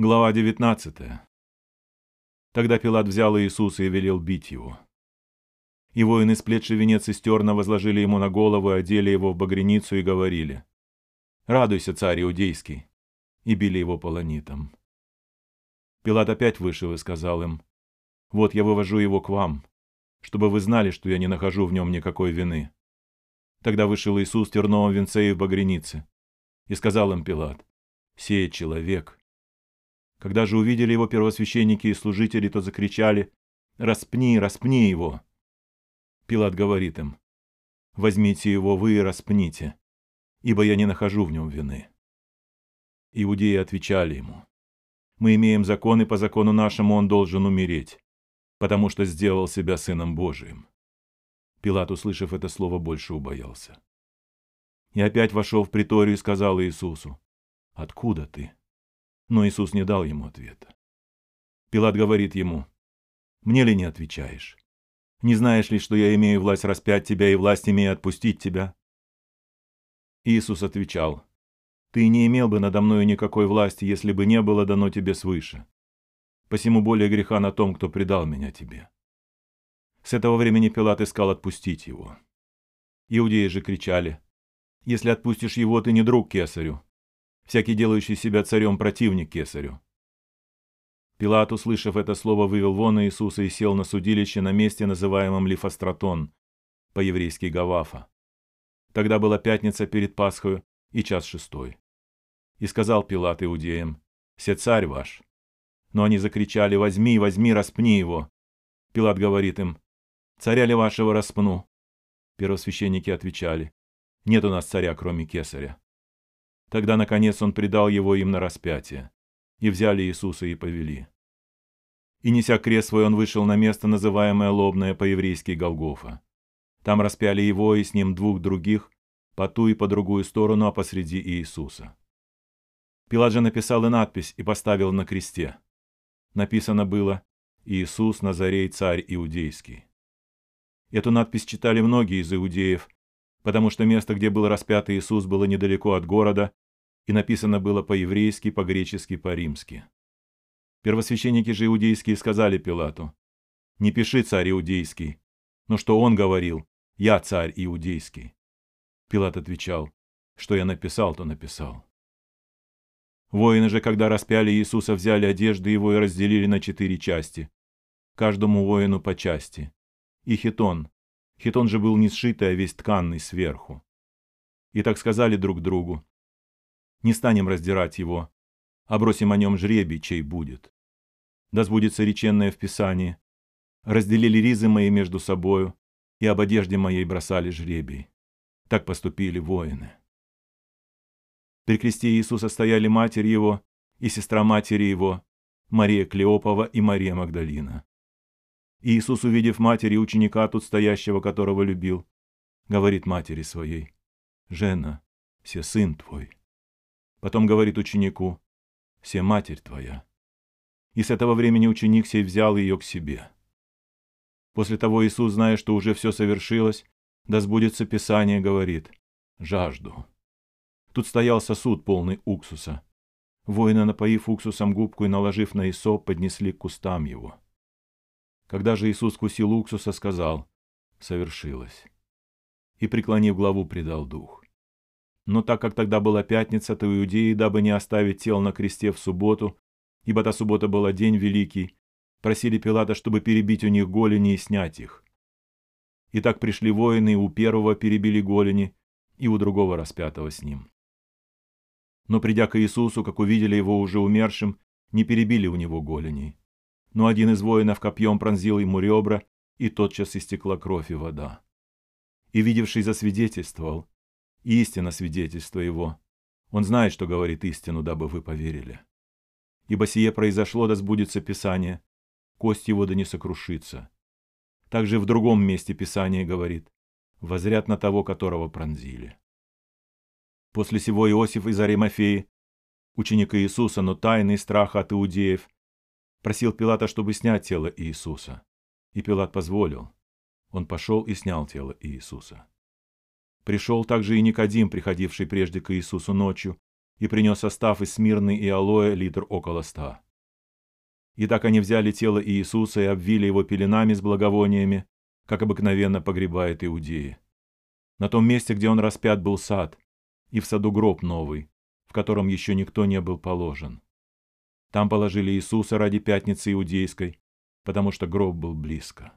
Глава 19. Тогда Пилат взял Иисуса и велел бить его. И воины, сплетши венец из терна, возложили ему на голову, одели его в багряницу и говорили, «Радуйся, царь иудейский!» и били его полонитом. Пилат опять вышел и сказал им, «Вот я вывожу его к вам, чтобы вы знали, что я не нахожу в нем никакой вины». Тогда вышел Иисус в терновом венце и в багрянице, и сказал им Пилат, «Сей человек, когда же увидели его первосвященники и служители, то закричали «Распни, распни его!» Пилат говорит им «Возьмите его вы и распните, ибо я не нахожу в нем вины». Иудеи отвечали ему «Мы имеем закон, и по закону нашему он должен умереть, потому что сделал себя Сыном Божиим». Пилат, услышав это слово, больше убоялся. И опять вошел в приторию и сказал Иисусу «Откуда ты?» Но Иисус не дал ему ответа. Пилат говорит ему, «Мне ли не отвечаешь? Не знаешь ли, что я имею власть распять тебя и власть имею отпустить тебя?» Иисус отвечал, «Ты не имел бы надо мною никакой власти, если бы не было дано тебе свыше. Посему более греха на том, кто предал меня тебе». С этого времени Пилат искал отпустить его. Иудеи же кричали, «Если отпустишь его, ты не друг кесарю, всякий делающий себя царем противник кесарю. Пилат, услышав это слово, вывел вон Иисуса и сел на судилище на месте, называемом Лифостратон, по-еврейски Гавафа. Тогда была пятница перед Пасхою и час шестой. И сказал Пилат иудеям, «Се царь ваш». Но они закричали, «Возьми, возьми, распни его». Пилат говорит им, «Царя ли вашего распну?» Первосвященники отвечали, «Нет у нас царя, кроме кесаря». Тогда, наконец, он предал его им на распятие. И взяли Иисуса и повели. И, неся крест свой, он вышел на место, называемое Лобное по-еврейски Голгофа. Там распяли его и с ним двух других, по ту и по другую сторону, а посреди Иисуса. Пилат же написал и надпись, и поставил на кресте. Написано было «Иисус Назарей, царь иудейский». Эту надпись читали многие из иудеев, потому что место, где был распят Иисус, было недалеко от города, и написано было по-еврейски, по-гречески, по-римски. Первосвященники же иудейские сказали Пилату, «Не пиши, царь иудейский, но что он говорил, я царь иудейский». Пилат отвечал, «Что я написал, то написал». Воины же, когда распяли Иисуса, взяли одежды его и разделили на четыре части, каждому воину по части. И хитон, Хитон же был не сшитый, а весь тканный сверху. И так сказали друг другу, «Не станем раздирать его, а бросим о нем жребий, чей будет. Да сбудется реченное в Писании. Разделили ризы мои между собою, и об одежде моей бросали жребий. Так поступили воины». При кресте Иисуса стояли матерь его и сестра матери его, Мария Клеопова и Мария Магдалина. Иисус, увидев матери ученика, тут стоящего, которого любил, говорит матери своей, «Жена, все сын твой». Потом говорит ученику, «Все матерь твоя». И с этого времени ученик сей взял ее к себе. После того Иисус, зная, что уже все совершилось, да сбудется Писание, говорит, «Жажду». Тут стоял сосуд, полный уксуса. Воины, напоив уксусом губку и наложив на Исоп, поднесли к кустам его. Когда же Иисус вкусил уксуса, сказал «Совершилось». И, преклонив главу, предал дух. Но так как тогда была пятница, то иудеи, дабы не оставить тел на кресте в субботу, ибо та суббота была день великий, просили Пилата, чтобы перебить у них голени и снять их. И так пришли воины, и у первого перебили голени, и у другого распятого с ним. Но придя к Иисусу, как увидели его уже умершим, не перебили у него голеней но один из воинов копьем пронзил ему ребра, и тотчас истекла кровь и вода. И видевший засвидетельствовал, истина свидетельство его. Он знает, что говорит истину, дабы вы поверили. Ибо сие произошло, да сбудется Писание, кость его да не сокрушится. Также в другом месте Писание говорит, возрят на того, которого пронзили. После сего Иосиф из Аримафеи, ученик Иисуса, но тайный страх от иудеев, просил Пилата, чтобы снять тело Иисуса. И Пилат позволил. Он пошел и снял тело Иисуса. Пришел также и Никодим, приходивший прежде к Иисусу ночью, и принес состав из смирны и алоэ литр около ста. И так они взяли тело Иисуса и обвили его пеленами с благовониями, как обыкновенно погребает иудеи. На том месте, где он распят, был сад, и в саду гроб новый, в котором еще никто не был положен. Там положили Иисуса ради пятницы иудейской, потому что гроб был близко.